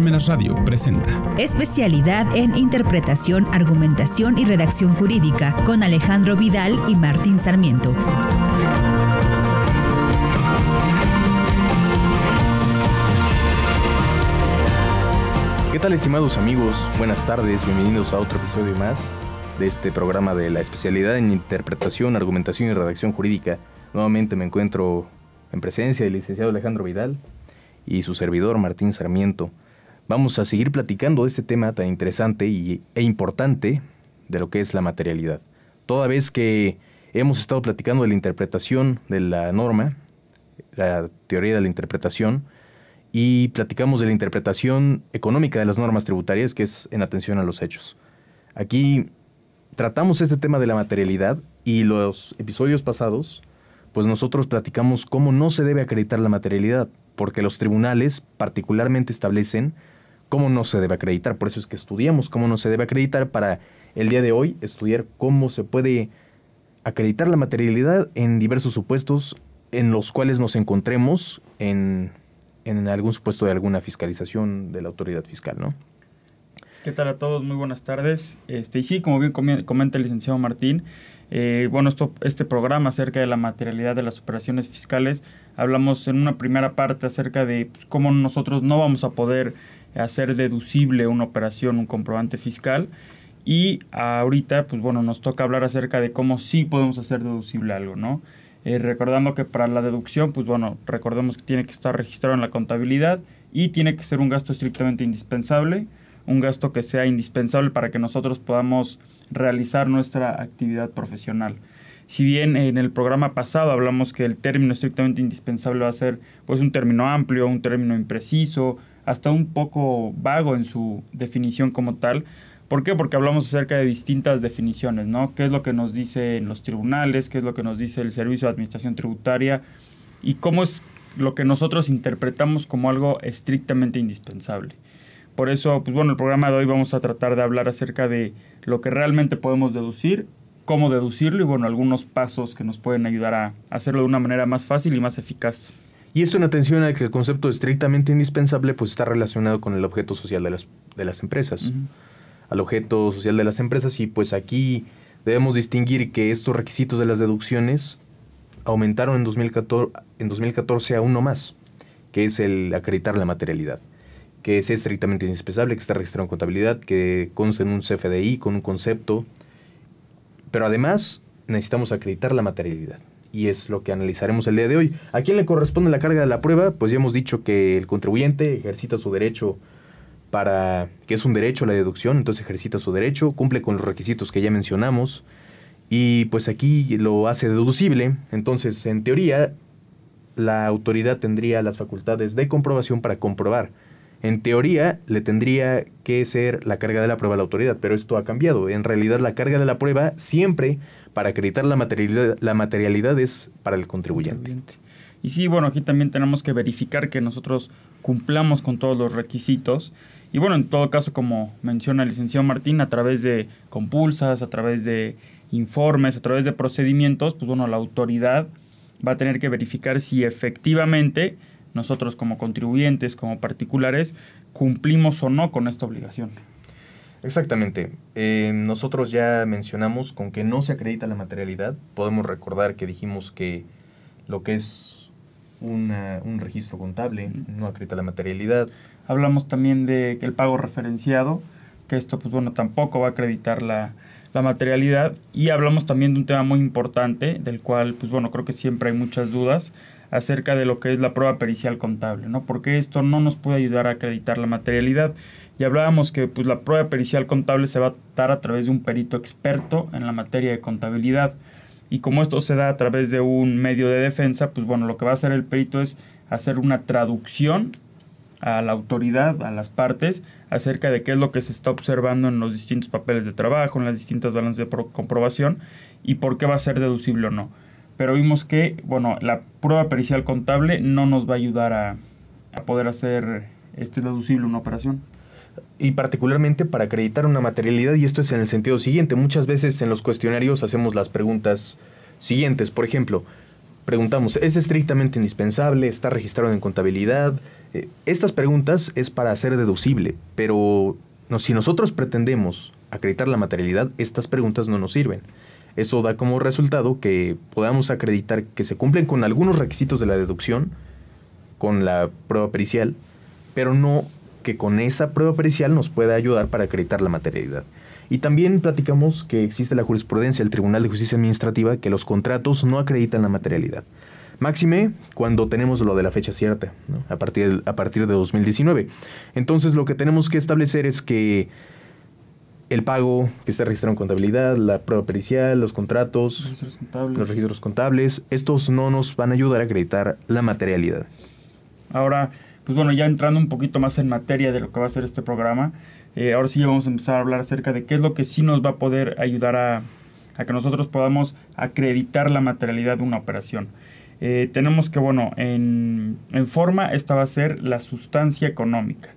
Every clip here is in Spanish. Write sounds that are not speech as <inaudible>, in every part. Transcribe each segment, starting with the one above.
Parmenas Radio presenta Especialidad en Interpretación, Argumentación y Redacción Jurídica con Alejandro Vidal y Martín Sarmiento. ¿Qué tal estimados amigos? Buenas tardes, bienvenidos a otro episodio más de este programa de la especialidad en interpretación, argumentación y redacción jurídica. Nuevamente me encuentro en presencia del licenciado Alejandro Vidal y su servidor Martín Sarmiento. Vamos a seguir platicando de este tema tan interesante y, e importante de lo que es la materialidad. Toda vez que hemos estado platicando de la interpretación de la norma, la teoría de la interpretación, y platicamos de la interpretación económica de las normas tributarias, que es en atención a los hechos. Aquí tratamos este tema de la materialidad y los episodios pasados, pues nosotros platicamos cómo no se debe acreditar la materialidad, porque los tribunales particularmente establecen cómo no se debe acreditar. Por eso es que estudiamos cómo no se debe acreditar para el día de hoy estudiar cómo se puede acreditar la materialidad en diversos supuestos en los cuales nos encontremos en en algún supuesto de alguna fiscalización de la autoridad fiscal, ¿no? ¿Qué tal a todos? Muy buenas tardes. Este, y sí, como bien comenta el licenciado Martín, eh, bueno, esto, este programa acerca de la materialidad de las operaciones fiscales, hablamos en una primera parte acerca de pues, cómo nosotros no vamos a poder hacer deducible una operación, un comprobante fiscal. Y ahorita, pues bueno, nos toca hablar acerca de cómo sí podemos hacer deducible algo, ¿no? Eh, recordando que para la deducción, pues bueno, recordemos que tiene que estar registrado en la contabilidad y tiene que ser un gasto estrictamente indispensable, un gasto que sea indispensable para que nosotros podamos realizar nuestra actividad profesional. Si bien en el programa pasado hablamos que el término estrictamente indispensable va a ser pues un término amplio, un término impreciso, hasta un poco vago en su definición como tal, ¿Por qué? Porque hablamos acerca de distintas definiciones, ¿no? ¿Qué es lo que nos dicen los tribunales? ¿Qué es lo que nos dice el Servicio de Administración Tributaria? Y cómo es lo que nosotros interpretamos como algo estrictamente indispensable. Por eso, pues bueno, el programa de hoy vamos a tratar de hablar acerca de lo que realmente podemos deducir, cómo deducirlo y bueno, algunos pasos que nos pueden ayudar a hacerlo de una manera más fácil y más eficaz. Y esto en atención a que el concepto estrictamente indispensable pues está relacionado con el objeto social de las, de las empresas. Al objeto social de las empresas y pues aquí debemos distinguir que estos requisitos de las deducciones aumentaron en 2014, en 2014 a uno más, que es el acreditar la materialidad, que es estrictamente indispensable, que está registrado en contabilidad, que consta en un CFDI con un concepto, pero además necesitamos acreditar la materialidad. Y es lo que analizaremos el día de hoy. ¿A quién le corresponde la carga de la prueba? Pues ya hemos dicho que el contribuyente ejercita su derecho para que es un derecho la deducción, entonces ejercita su derecho, cumple con los requisitos que ya mencionamos y pues aquí lo hace deducible, entonces en teoría la autoridad tendría las facultades de comprobación para comprobar. En teoría le tendría que ser la carga de la prueba a la autoridad, pero esto ha cambiado. En realidad la carga de la prueba siempre para acreditar la materialidad, la materialidad es para el contribuyente. Y sí, bueno, aquí también tenemos que verificar que nosotros cumplamos con todos los requisitos y bueno, en todo caso, como menciona el licenciado Martín, a través de compulsas, a través de informes, a través de procedimientos, pues bueno, la autoridad va a tener que verificar si efectivamente nosotros como contribuyentes, como particulares, cumplimos o no con esta obligación. Exactamente. Eh, nosotros ya mencionamos con que no se acredita la materialidad. Podemos recordar que dijimos que lo que es un registro contable no acredita la materialidad. Hablamos también de el pago referenciado, que esto pues bueno tampoco va a acreditar la, materialidad. Y hablamos también de un tema muy importante, del cual pues bueno creo que siempre hay muchas dudas acerca de lo que es la prueba pericial contable, ¿no? Porque esto no nos puede ayudar a acreditar la materialidad. Y hablábamos que pues, la prueba pericial contable se va a dar a través de un perito experto en la materia de contabilidad. Y como esto se da a través de un medio de defensa, pues bueno, lo que va a hacer el perito es hacer una traducción a la autoridad, a las partes, acerca de qué es lo que se está observando en los distintos papeles de trabajo, en las distintas balanzas de comprobación y por qué va a ser deducible o no. Pero vimos que, bueno, la prueba pericial contable no nos va a ayudar a, a poder hacer este deducible una operación. Y particularmente para acreditar una materialidad, y esto es en el sentido siguiente, muchas veces en los cuestionarios hacemos las preguntas siguientes. Por ejemplo, preguntamos, ¿es estrictamente indispensable? ¿Está registrado en contabilidad? Eh, estas preguntas es para hacer deducible, pero si nosotros pretendemos acreditar la materialidad, estas preguntas no nos sirven. Eso da como resultado que podamos acreditar que se cumplen con algunos requisitos de la deducción, con la prueba pericial, pero no que con esa prueba pericial nos pueda ayudar para acreditar la materialidad. Y también platicamos que existe la jurisprudencia del Tribunal de Justicia Administrativa que los contratos no acreditan la materialidad. Máxime cuando tenemos lo de la fecha cierta, a, partir de, a partir de 2019. Entonces lo que tenemos que establecer es que el pago que está registrado en contabilidad, la prueba pericial, los contratos, los registros contables, estos no nos van a ayudar a acreditar la materialidad. Ahora, pues bueno, ya entrando un poquito más en materia de lo que va a ser este programa, eh, ahora sí vamos a empezar a hablar acerca de qué es lo que sí nos va a poder ayudar a, que nosotros podamos acreditar la materialidad de una operación. Eh, tenemos que, bueno, en, forma esta va a ser la sustancia económica.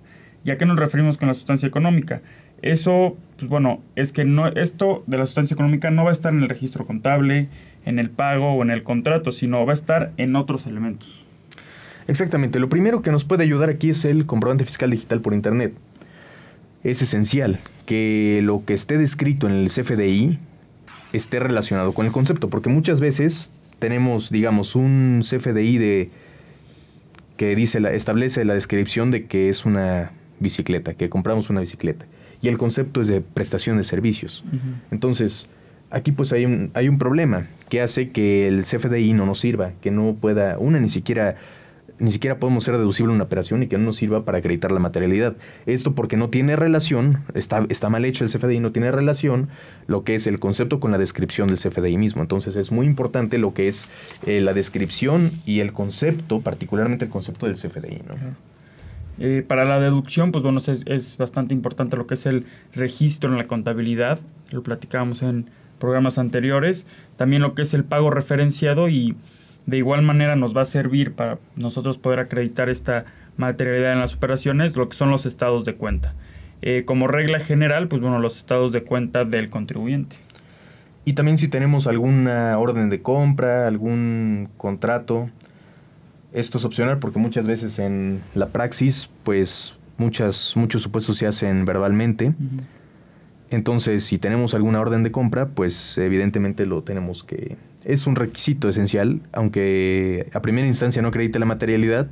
¿Y a qué nos referimos con la sustancia económica? Eso, pues bueno, es que no, esto de la sustancia económica no va a estar en el registro contable, en el pago o en el contrato, sino va a estar en otros elementos. Exactamente. Lo primero que nos puede ayudar aquí es el comprobante fiscal digital por Internet. Es esencial que lo que esté descrito en el CFDI esté relacionado con el concepto, porque muchas veces tenemos, digamos, un CFDI de que dice la, establece la descripción de que es una bicicleta, que compramos una bicicleta, y el concepto es de prestación de servicios. Entonces, aquí pues hay un, hay un problema que hace que el CFDI no nos sirva, que no pueda, una ni siquiera ni siquiera podemos ser deducible una operación y que no nos sirva para acreditar la materialidad. Esto porque no tiene relación, está, está mal hecho el CFDI, no tiene relación lo que es el concepto con la descripción del CFDI mismo. Entonces es muy importante lo que es eh, la descripción y el concepto, particularmente el concepto del CFDI. Eh, para la deducción, pues bueno, es, es bastante importante lo que es el registro en la contabilidad, lo platicábamos en programas anteriores, también lo que es el pago referenciado y de igual manera nos va a servir para nosotros poder acreditar esta materialidad en las operaciones, lo que son los estados de cuenta. Eh, como regla general, pues bueno, los estados de cuenta del contribuyente. Y también si tenemos alguna orden de compra, algún contrato, esto es opcional porque muchas veces en la praxis, pues muchas, muchos supuestos se hacen verbalmente. Entonces, si tenemos alguna orden de compra, pues evidentemente lo tenemos que, es un requisito esencial, aunque a primera instancia no acredite la materialidad,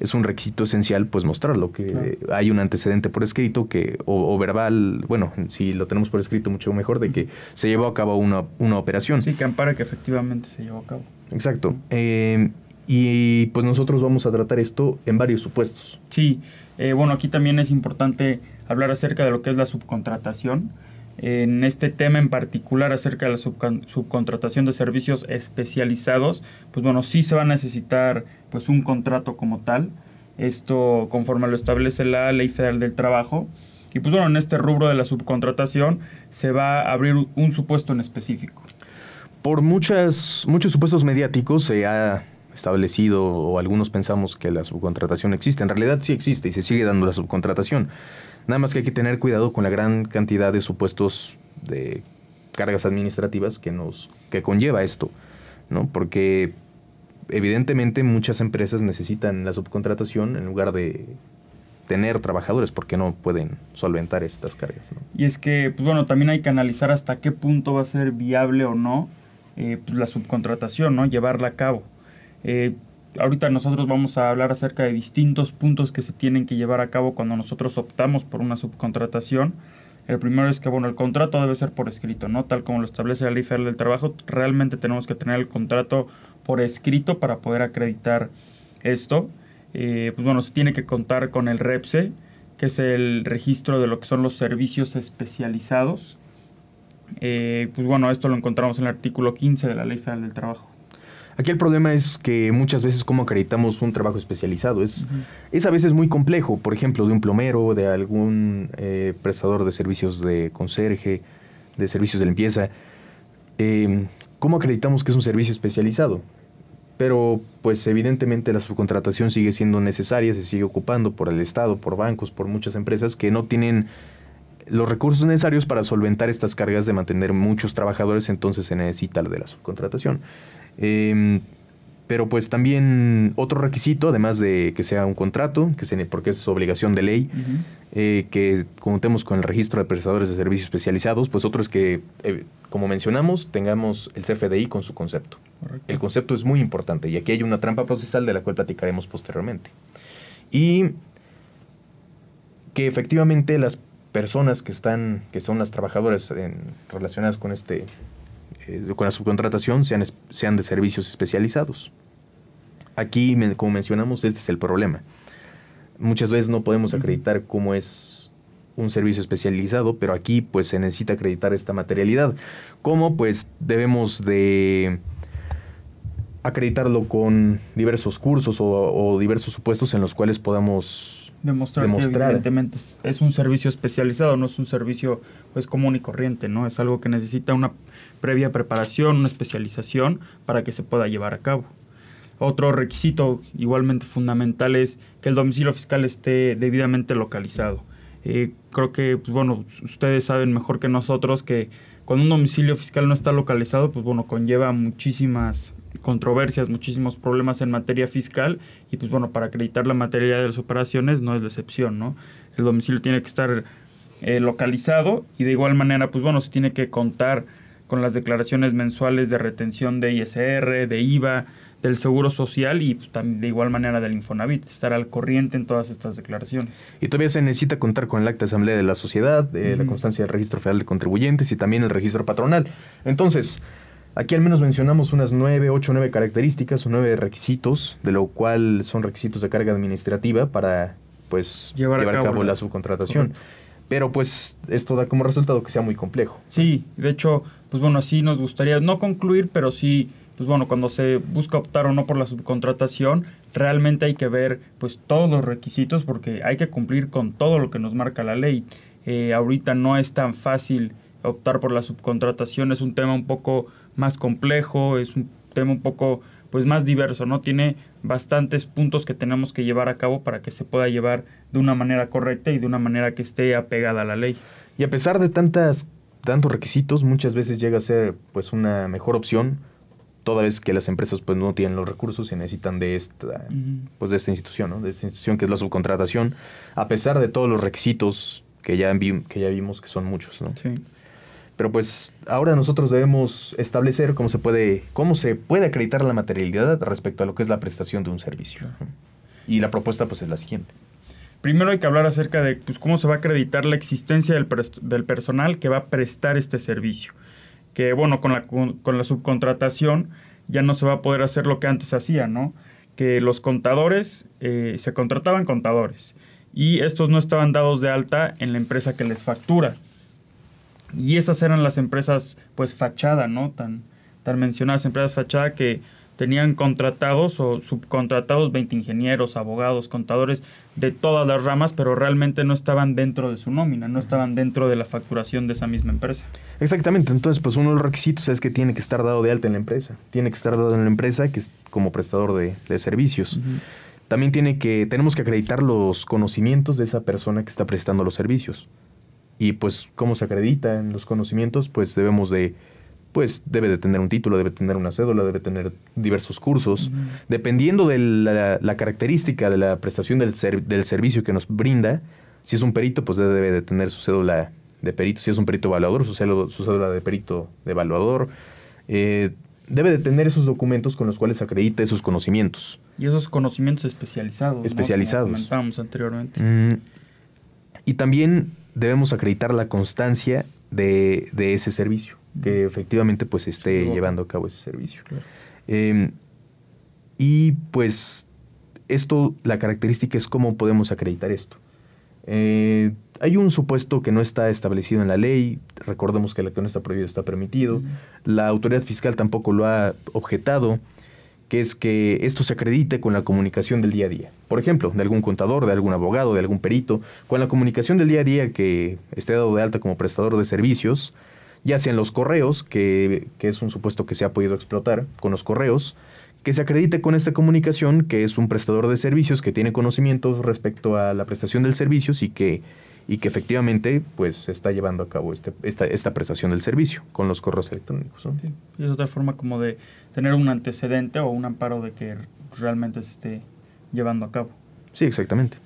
es un requisito esencial pues mostrarlo, que hay un antecedente por escrito que, o, verbal, bueno, si lo tenemos por escrito mucho mejor, de que se llevó a cabo una, una operación. Sí, que ampara que efectivamente se llevó a cabo. Exacto. Eh, y pues nosotros vamos a tratar esto en varios supuestos. Sí, eh, bueno, aquí también es importante hablar acerca de lo que es la subcontratación en este tema en particular acerca de la subcontratación de servicios especializados, pues bueno, sí se va a necesitar pues un contrato como tal. Esto conforme lo establece la Ley Federal del Trabajo. Y pues bueno, en este rubro de la subcontratación se va a abrir un supuesto en específico. Por muchas, muchos supuestos mediáticos se ha establecido o algunos pensamos que la subcontratación existe. En realidad sí existe y se sigue dando la subcontratación. Nada más que hay que tener cuidado con la gran cantidad de supuestos de cargas administrativas que nos que conlleva esto, ¿no? Porque evidentemente muchas empresas necesitan la subcontratación en lugar de tener trabajadores porque no pueden solventar estas cargas. Y es que, pues bueno, también hay que analizar hasta qué punto va a ser viable o no eh, pues, la subcontratación, ¿no? Llevarla a cabo. Eh, ahorita nosotros vamos a hablar acerca de distintos puntos que se tienen que llevar a cabo cuando nosotros optamos por una subcontratación. El primero es que, bueno, el contrato debe ser por escrito, ¿no? Tal como lo establece la Ley Federal del Trabajo, realmente tenemos que tener el contrato por escrito para poder acreditar esto. Eh, pues bueno, se tiene que contar con el REPSE, que es el registro de lo que son los servicios especializados. Eh, pues bueno, esto lo encontramos en el artículo 15 de la Ley Federal del Trabajo. Aquí el problema es que muchas veces cómo acreditamos un trabajo especializado. Es, es a veces muy complejo, por ejemplo, de un plomero, de algún eh, prestador de servicios de conserje, de servicios de limpieza. Em, ¿Cómo acreditamos que es un servicio especializado? Pero pues evidentemente la subcontratación sigue siendo necesaria, se sigue ocupando por el Estado, por bancos, por muchas empresas que no tienen los recursos necesarios para solventar estas cargas de mantener muchos trabajadores, entonces se necesita la de la subcontratación. Em, Pero pues también otro requisito, además de que sea un contrato, que se, porque es obligación de ley, eh, que contemos con el registro de prestadores de servicios especializados, pues otro es que, eh, como mencionamos, tengamos el CFDI con su concepto. El concepto es muy importante y aquí hay una trampa procesal de la cual platicaremos posteriormente. Y que efectivamente las personas que están, que son las trabajadoras relacionadas con este eh, con la subcontratación sean, sean de servicios especializados. Aquí, como mencionamos, este es el problema. Muchas veces no podemos acreditar cómo es un servicio especializado, pero aquí pues se necesita acreditar esta materialidad. ¿Cómo? Pues debemos de acreditarlo con diversos cursos o, diversos supuestos en los cuales podamos demostrar, demostrar. que evidentemente es, un servicio especializado, no es un servicio pues común y corriente, ¿no? Es algo que necesita una previa preparación, una especialización para que se pueda llevar a cabo. Otro requisito igualmente fundamental es que el domicilio fiscal esté debidamente localizado. Eh, creo que, pues, bueno, ustedes saben mejor que nosotros que cuando un domicilio fiscal no está localizado, pues bueno, conlleva muchísimas controversias, muchísimos problemas en materia fiscal y pues bueno, para acreditar la materia de las operaciones no es la excepción, ¿no? El domicilio tiene que estar eh, localizado y de igual manera, pues bueno, se tiene que contar con las declaraciones mensuales de retención de ISR, de IVA, del Seguro Social y pues, también de igual manera del Infonavit, estar al corriente en todas estas declaraciones. Y todavía se necesita contar con el acta de asamblea de la sociedad, de la constancia del registro federal de contribuyentes y también el registro patronal. Entonces, aquí al menos mencionamos unas nueve, ocho, nueve características o nueve requisitos, de lo cual son requisitos de carga administrativa para pues llevar, a, cabo la subcontratación. Pero pues esto da como resultado que sea muy complejo. Sí, de hecho, pues bueno, así nos gustaría no concluir, pero sí, pues bueno, cuando se busca optar o no por la subcontratación, realmente hay que ver pues todos los requisitos porque hay que cumplir con todo lo que nos marca la ley. Eh, ahorita no es tan fácil optar por la subcontratación, es un tema un poco más complejo, es un tema un poco pues más diverso, ¿no? Tiene bastantes puntos que tenemos que llevar a cabo para que se pueda llevar de una manera correcta y de una manera que esté apegada a la ley. Y a pesar de tantas tantos requisitos, muchas veces llega a ser pues una mejor opción, toda vez que las empresas pues no tienen los recursos y necesitan de esta pues de esta institución, ¿no? De esta institución que es la subcontratación, a pesar de todos los requisitos que ya, que ya vimos que son muchos, ¿no? Sí. Pero pues ahora nosotros debemos establecer cómo se puede, cómo se puede acreditar la materialidad respecto a lo que es la prestación de un servicio. Y la propuesta pues es la siguiente. Primero hay que hablar acerca de pues, cómo se va a acreditar la existencia del, del, personal que va a prestar este servicio. Que bueno, con la, con la subcontratación ya no se va a poder hacer lo que antes hacía, ¿no? Que los contadores, eh, se contrataban contadores y estos no estaban dados de alta en la empresa que les factura. Y esas eran las empresas, pues, fachada, ¿no? Tan, tan mencionadas, empresas fachada que tenían contratados o subcontratados 20 ingenieros, abogados, contadores de todas las ramas, pero realmente no estaban dentro de su nómina, no estaban dentro de la facturación de esa misma empresa. Exactamente, entonces pues uno de los requisitos es que tiene que estar dado de alta en la empresa, tiene que estar dado en la empresa que es como prestador de, servicios. También tiene que, tenemos que acreditar los conocimientos de esa persona que está prestando los servicios. Y pues, ¿cómo se acreditan los conocimientos? Pues debemos de, pues debe de tener un título, debe tener una cédula, debe tener diversos cursos. Dependiendo de la, característica de la prestación del, del servicio que nos brinda, si es un perito, pues debe de tener su cédula de perito. Si es un perito evaluador, su cédula, su cédula de perito de evaluador. Eh, debe de tener esos documentos con los cuales acredita esos conocimientos. Y esos conocimientos especializados. Especializados. Como comentábamos anteriormente. Mm, y también debemos acreditar la constancia de, ese servicio, que efectivamente pues esté llevando a cabo ese servicio. Em, y pues esto, la característica es cómo podemos acreditar esto. Eh, hay un supuesto que no está establecido en la ley, recordemos que lo que no está prohibido está permitido, la autoridad fiscal tampoco lo ha objetado, es que esto se acredite con la comunicación del día a día. Por ejemplo, de algún contador, de algún abogado, de algún perito, con la comunicación del día a día que esté dado de alta como prestador de servicios, ya sea en los correos, que, que es un supuesto que se ha podido explotar con los correos, que se acredite con esta comunicación que es un prestador de servicios que tiene conocimientos respecto a la prestación del servicio y que y que efectivamente pues se está llevando a cabo este, esta, esta prestación del servicio con los correos electrónicos. ¿no? Sí, y es otra forma como de tener un antecedente o un amparo de que realmente se esté llevando a cabo. Sí, exactamente.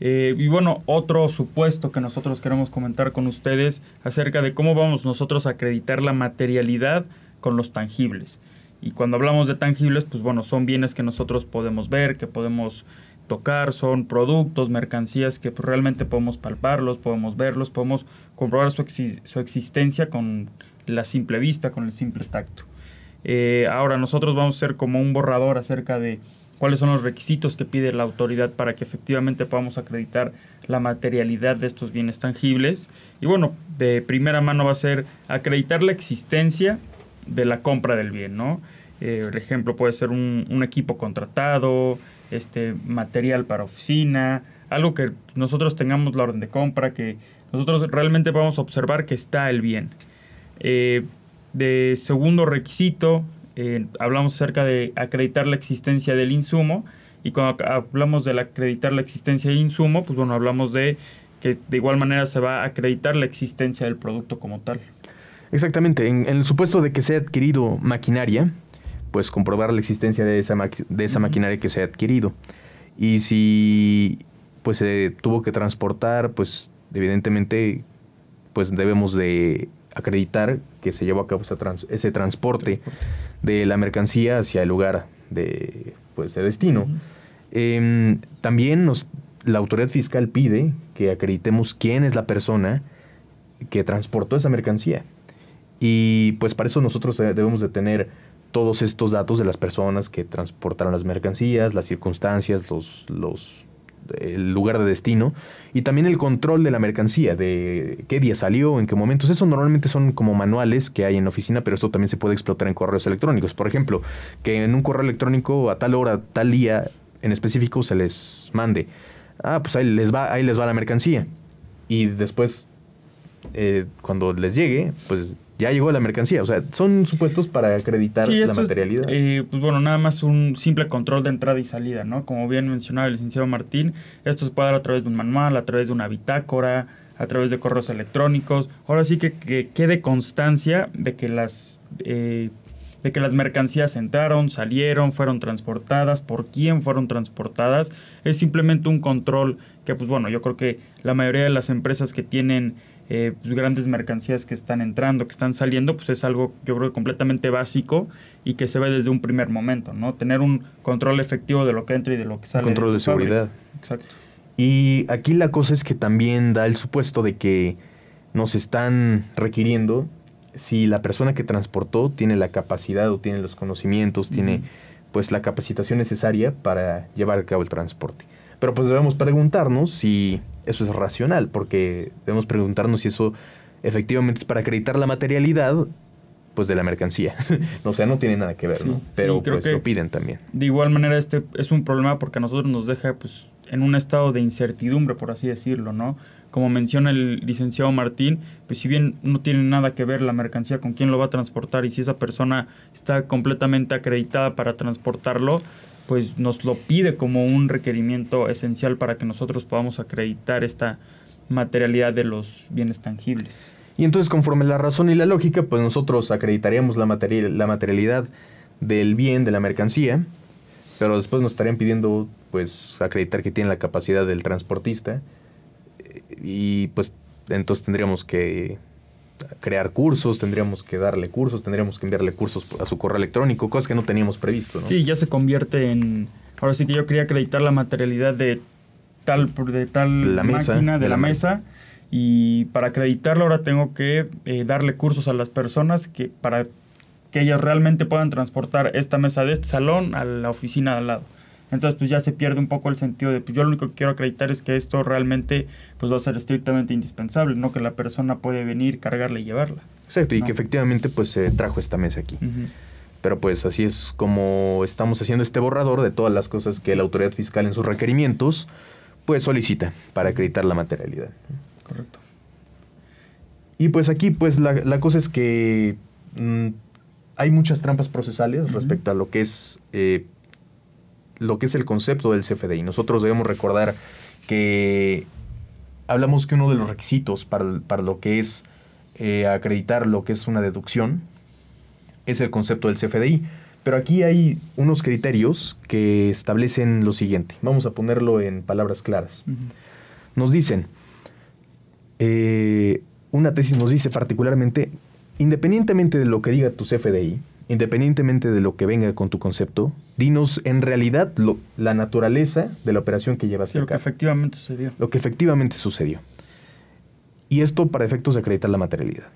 Eh, y bueno, otro supuesto que nosotros queremos comentar con ustedes acerca de cómo vamos nosotros a acreditar la materialidad con los tangibles. Y cuando hablamos de tangibles, pues bueno, son bienes que nosotros podemos ver, que podemos tocar, son productos, mercancías que pues, realmente podemos palparlos, podemos verlos, podemos comprobar su, su, existencia con la simple vista, con el simple tacto. Eh, ahora nosotros vamos a ser como un borrador acerca de cuáles son los requisitos que pide la autoridad para que efectivamente podamos acreditar la materialidad de estos bienes tangibles. Y bueno, de primera mano va a ser acreditar la existencia de la compra del bien, ¿no? Eh, por ejemplo, puede ser un, equipo contratado, este material para oficina, algo que nosotros tengamos la orden de compra, que nosotros realmente a observar que está el bien. Eh, de segundo requisito, eh, hablamos acerca de acreditar la existencia del insumo y cuando hablamos de acreditar la existencia del insumo, pues bueno, hablamos de que de igual manera se va a acreditar la existencia del producto como tal. Exactamente, en, en el supuesto de que se ha adquirido maquinaria, pues comprobar la existencia de esa, de esa maquinaria que se ha adquirido. Y si pues se tuvo que transportar, pues evidentemente pues debemos de acreditar que se llevó a cabo ese transporte de la mercancía hacia el lugar de, pues, de destino. Em, también nos, la autoridad fiscal pide que acreditemos quién es la persona que transportó esa mercancía. Y pues para eso nosotros debemos de tener todos estos datos de las personas que transportaron las mercancías, las circunstancias, los, los el lugar de destino y también el control de la mercancía, de qué día salió, en qué momentos. Eso normalmente son como manuales que hay en la oficina, pero esto también se puede explotar en correos electrónicos. Por ejemplo, que en un correo electrónico a tal hora, tal día en específico se les mande. Ah, pues ahí les va, ahí les va la mercancía. Y después, eh, cuando les llegue, pues ya llegó la mercancía. O sea, son supuestos para acreditar la materialidad. Eh, pues bueno, nada más un simple control de entrada y salida, ¿no? Como bien mencionaba el licenciado Martín, esto se puede dar a través de un manual, a través de una bitácora, a través de correos electrónicos. Ahora sí que, que quede constancia de que las eh, de que las mercancías entraron, salieron, fueron transportadas, por quién fueron transportadas. Es simplemente un control que, pues bueno, yo creo que la mayoría de las empresas que tienen eh, pues, grandes mercancías que están entrando, que están saliendo, pues es algo yo creo completamente básico y que se ve desde un primer momento, ¿no? Tener un control efectivo de lo que entra y de lo que sale. Control de, seguridad. Exacto. Y aquí la cosa es que también da el supuesto de que nos están requiriendo si la persona que transportó tiene la capacidad o tiene los conocimientos, tiene pues la capacitación necesaria para llevar a cabo el transporte. Pero pues debemos preguntarnos si eso es racional, porque debemos preguntarnos si eso efectivamente es para acreditar la materialidad pues de la mercancía. <laughs> o sea, no tiene nada que ver, ¿no? Pero pues lo piden también. De igual manera este es un problema porque a nosotros nos deja pues en un estado de incertidumbre, por así decirlo, ¿no? Como menciona el licenciado Martín, pues si bien no tiene nada que ver la mercancía con quién lo va a transportar y si esa persona está completamente acreditada para transportarlo, pues nos lo pide como un requerimiento esencial para que nosotros podamos acreditar esta materialidad de los bienes tangibles. Y entonces conforme la razón y la lógica, pues nosotros acreditaríamos la, la materialidad del bien, de la mercancía, pero después nos estarían pidiendo pues acreditar que tiene la capacidad del transportista y pues entonces tendríamos que crear cursos, tendríamos que darle cursos, tendríamos que enviarle cursos a su correo electrónico, cosas que no teníamos previsto. ¿no? Sí, ya se convierte en... Ahora sí que yo quería acreditar la materialidad de tal, de tal máquina, de, la, mesa, y para acreditarlo ahora tengo que eh, darle cursos a las personas que para que ellas realmente puedan transportar esta mesa de este salón a la oficina de al lado. Entonces pues ya se pierde un poco el sentido de, pues yo lo único que quiero acreditar es que esto realmente pues va a ser estrictamente indispensable, no que la persona puede venir, cargarla y llevarla. Exacto, y que efectivamente pues se trajo esta mesa aquí. Pero pues así es como estamos haciendo este borrador de todas las cosas que la autoridad fiscal en sus requerimientos pues solicita para acreditar la materialidad. Correcto. Y pues aquí pues la, la cosa es que mm, hay muchas trampas procesales respecto a lo que es eh, lo que es el concepto del CFDI. Nosotros debemos recordar que hablamos que uno de los requisitos para, para lo que es eh, acreditar lo que es una deducción es el concepto del CFDI. Pero aquí hay unos criterios que establecen lo siguiente. Vamos a ponerlo en palabras claras. Nos dicen, eh, una tesis nos dice particularmente, independientemente de lo que diga tu CFDI, independientemente de lo que venga con tu concepto, dinos en realidad la naturaleza de la operación que llevas a cabo. Lo que efectivamente sucedió. Lo que efectivamente sucedió. Y esto para efectos de acreditar la materialidad.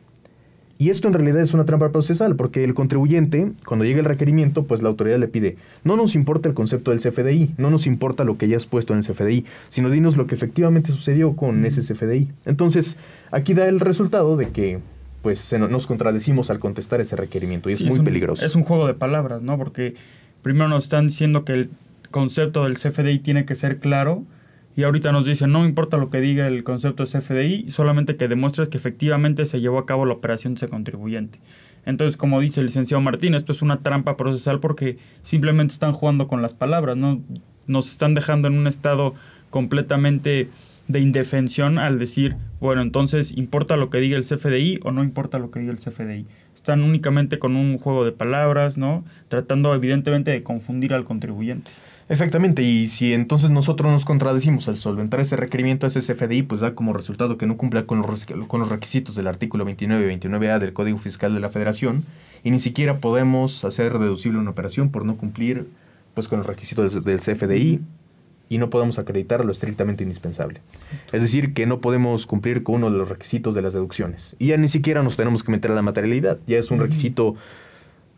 Y esto en realidad es una trampa procesal, porque el contribuyente, cuando llega el requerimiento, pues la autoridad le pide, no nos importa el concepto del CFDI, no nos importa lo que hayas puesto en el CFDI, sino dinos lo que efectivamente sucedió con ese CFDI. Entonces, aquí da el resultado de que pues se nos contradecimos al contestar ese requerimiento y es muy peligroso. Es un juego de palabras, ¿no? Porque primero nos están diciendo que el concepto del CFDI tiene que ser claro, y ahorita nos dicen, no importa lo que diga el concepto de CFDI, solamente que demuestres que efectivamente se llevó a cabo la operación de ese contribuyente. Entonces, como dice el licenciado Martín, esto es una trampa procesal porque simplemente están jugando con las palabras, ¿no? Nos están dejando en un estado completamente de indefensión al decir, bueno, entonces, ¿importa lo que diga el CFDI o no importa lo que diga el CFDI? Están únicamente con un juego de palabras, ¿no? Tratando evidentemente de confundir al contribuyente. Exactamente, y si entonces nosotros nos contradecimos al solventar ese requerimiento a ese CFDI, pues da como resultado que no cumpla con los, con los requisitos del artículo 29 y 29A del Código Fiscal de la Federación, y ni siquiera podemos hacer deducible una operación por no cumplir pues con los requisitos del, CFDI y no podemos acreditar lo estrictamente indispensable. Es decir, que no podemos cumplir con uno de los requisitos de las deducciones. Y ya ni siquiera nos tenemos que meter a la materialidad, ya es un requisito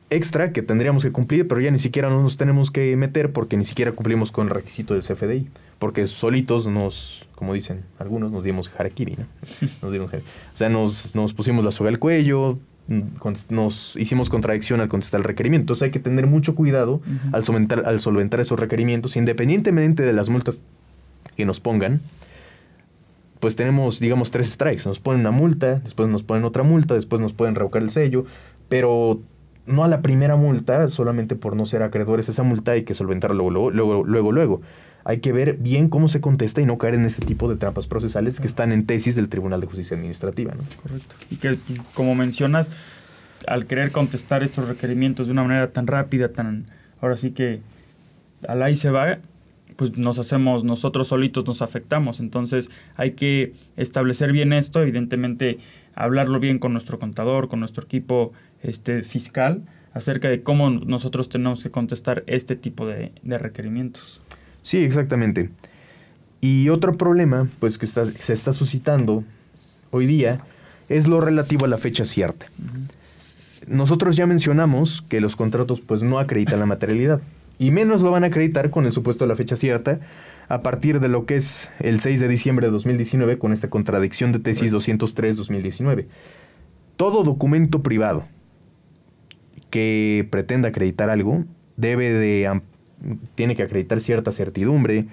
extra que tendríamos que cumplir, pero ya ni siquiera nos tenemos que meter porque ni siquiera cumplimos con el requisito del CFDI. Porque solitos nos, como dicen algunos, nos dimos harakiri, ¿no? <laughs> Nos dimos, o sea, nos, nos pusimos la soga al cuello, nos hicimos contradicción al contestar el requerimiento. Entonces hay que tener mucho cuidado al, solventar, al solventar esos requerimientos, independientemente de las multas que nos pongan. Pues tenemos, digamos, tres strikes. Nos ponen una multa, después nos ponen otra multa, después nos pueden revocar el sello, pero no a la primera multa, solamente por no ser acreedores esa multa hay que solventarlo luego, luego, luego, luego. Hay que ver bien cómo se contesta y no caer en este tipo de trampas procesales que están en tesis del Tribunal de Justicia Administrativa. ¿no? Correcto. Y que, como mencionas, al querer contestar estos requerimientos de una manera tan rápida, tan ahora sí que al ahí se va, pues nos hacemos, nosotros solitos nos afectamos. Entonces hay que establecer bien esto, evidentemente hablarlo bien con nuestro contador, con nuestro equipo este, fiscal acerca de cómo nosotros tenemos que contestar este tipo de, requerimientos. Sí, exactamente. Y otro problema, pues que se está suscitando hoy día, es lo relativo a la fecha cierta. Nosotros ya mencionamos que los contratos pues no acreditan la materialidad y menos lo van a acreditar con el supuesto de la fecha cierta a partir de lo que es el 6 de diciembre de 2019 con esta contradicción de tesis 203-2019. Todo documento privado que pretenda acreditar algo debe de tiene que acreditar cierta certidumbre,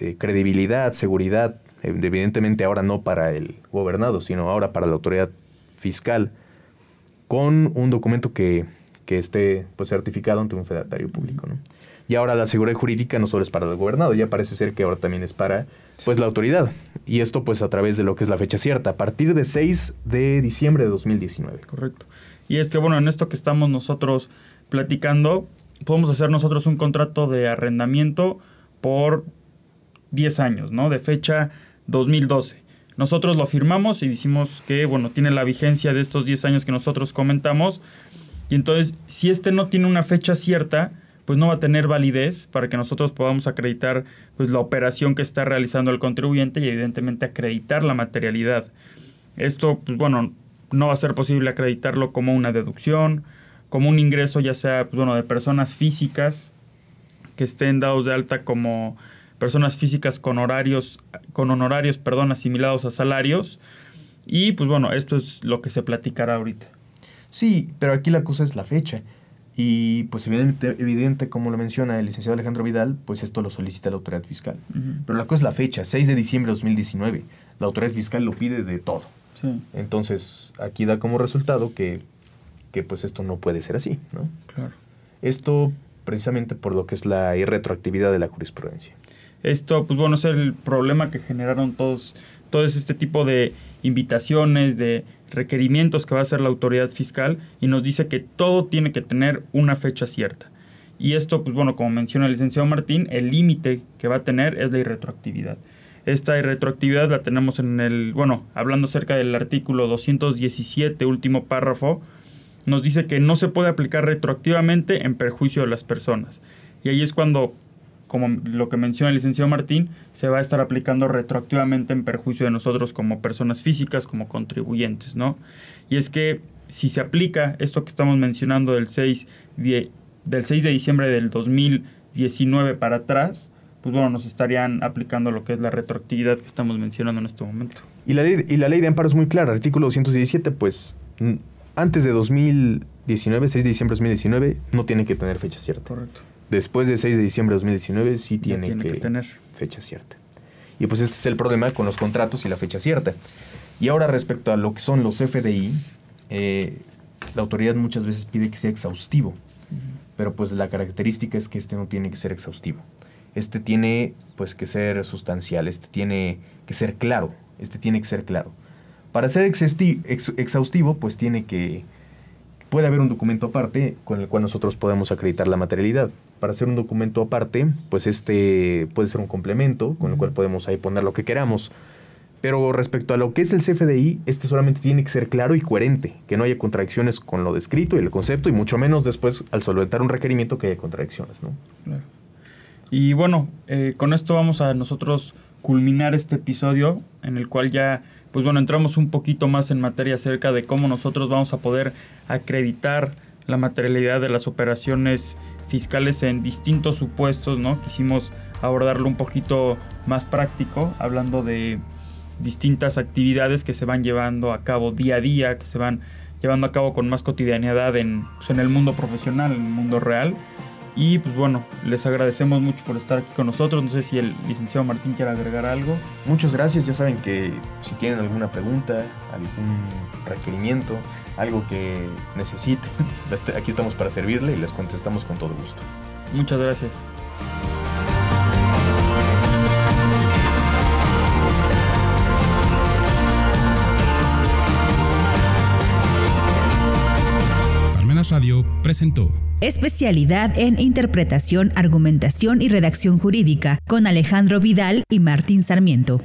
eh, credibilidad, seguridad, evidentemente ahora no para el gobernado, sino ahora para la autoridad fiscal, con un documento que, que esté pues, certificado ante un fedatario público. ¿no? Y ahora la seguridad jurídica no solo es para el gobernado, ya parece ser que ahora también es para pues, la autoridad. Y esto pues a través de lo que es la fecha cierta, a partir de 6 de diciembre de 2019. Correcto. Y es que, bueno, en esto que estamos nosotros platicando, podemos hacer nosotros un contrato de arrendamiento por 10 años, ¿no? De fecha 2012. Nosotros lo firmamos y decimos que, bueno, tiene la vigencia de estos 10 años que nosotros comentamos. Y entonces, si este no tiene una fecha cierta, pues no va a tener validez para que nosotros podamos acreditar pues, la operación que está realizando el contribuyente y evidentemente acreditar la materialidad. Esto, pues bueno, no va a ser posible acreditarlo como una deducción, como un ingreso ya sea pues, bueno, de personas físicas que estén dados de alta como personas físicas con horarios con honorarios, perdón, asimilados a salarios. Y pues bueno, esto es lo que se platicará ahorita. Sí, pero aquí la cosa es la fecha. Y pues evidente, evidente, como lo menciona el licenciado Alejandro Vidal, pues esto lo solicita la autoridad fiscal. Pero la cosa es la fecha, 6 de diciembre de 2019. La autoridad fiscal lo pide de todo. Entonces, aquí da como resultado que, que, pues esto no puede ser así, ¿no? Claro. Esto precisamente por lo que es la irretroactividad de la jurisprudencia. Esto, pues bueno, es el problema que generaron todos, todo este tipo de invitaciones, de requerimientos que va a hacer la autoridad fiscal y nos dice que todo tiene que tener una fecha cierta. Y esto, pues bueno, como menciona el licenciado Martín, el límite que va a tener es la irretroactividad. Esta irretroactividad la tenemos en el, bueno, hablando acerca del artículo 217, último párrafo, nos dice que no se puede aplicar retroactivamente en perjuicio de las personas. Y ahí es cuando, como lo que menciona el licenciado Martín, se va a estar aplicando retroactivamente en perjuicio de nosotros como personas físicas, como contribuyentes, ¿no? Y es que si se aplica esto que estamos mencionando del 6 de, del 6 de diciembre del 2019 para atrás, pues bueno, nos estarían aplicando lo que es la retroactividad que estamos mencionando en este momento. Y la ley, y la ley de amparo es muy clara, artículo 217, pues antes de 2019, 6 de diciembre de 2019, no tiene que tener fecha cierta. Correcto. Después de 6 de diciembre de 2019 sí tiene, tiene que, que tener. fecha cierta. Y pues este es el problema con los contratos y la fecha cierta. Y ahora respecto a lo que son los FDI, eh, la autoridad muchas veces pide que sea exhaustivo, pero pues la característica es que este no tiene que ser exhaustivo. Este tiene pues que ser sustancial, este tiene que ser claro, este tiene que ser claro. Para ser exhausti- ex- exhaustivo, pues tiene que... Puede haber un documento aparte con el cual nosotros podemos acreditar la materialidad. Para hacer un documento aparte, pues este puede ser un complemento con el cual podemos ahí poner lo que queramos. Pero respecto a lo que es el CFDI, este solamente tiene que ser claro y coherente, que no haya contradicciones con lo descrito y el concepto, y mucho menos después al solventar un requerimiento que haya contradicciones, ¿no? Claro. Y bueno, eh, con esto vamos a nosotros culminar este episodio en el cual ya, pues bueno, entramos un poquito más en materia acerca de cómo nosotros vamos a poder acreditar la materialidad de las operaciones fiscales en distintos supuestos, ¿no? Quisimos abordarlo un poquito más práctico, hablando de distintas actividades que se van llevando a cabo día a día, que se van llevando a cabo con más cotidianidad en, pues, en el mundo profesional, en el mundo real. Y pues bueno, les agradecemos mucho por estar aquí con nosotros. No sé si el licenciado Martín quiere agregar algo. Muchas gracias, ya saben que si tienen alguna pregunta, algún requerimiento, algo que necesiten, <laughs> este- aquí estamos para servirle y les contestamos con todo gusto. Muchas gracias. Radio presentó Especialidad en Interpretación, Argumentación y Redacción Jurídica con Alejandro Vidal y Martín Sarmiento.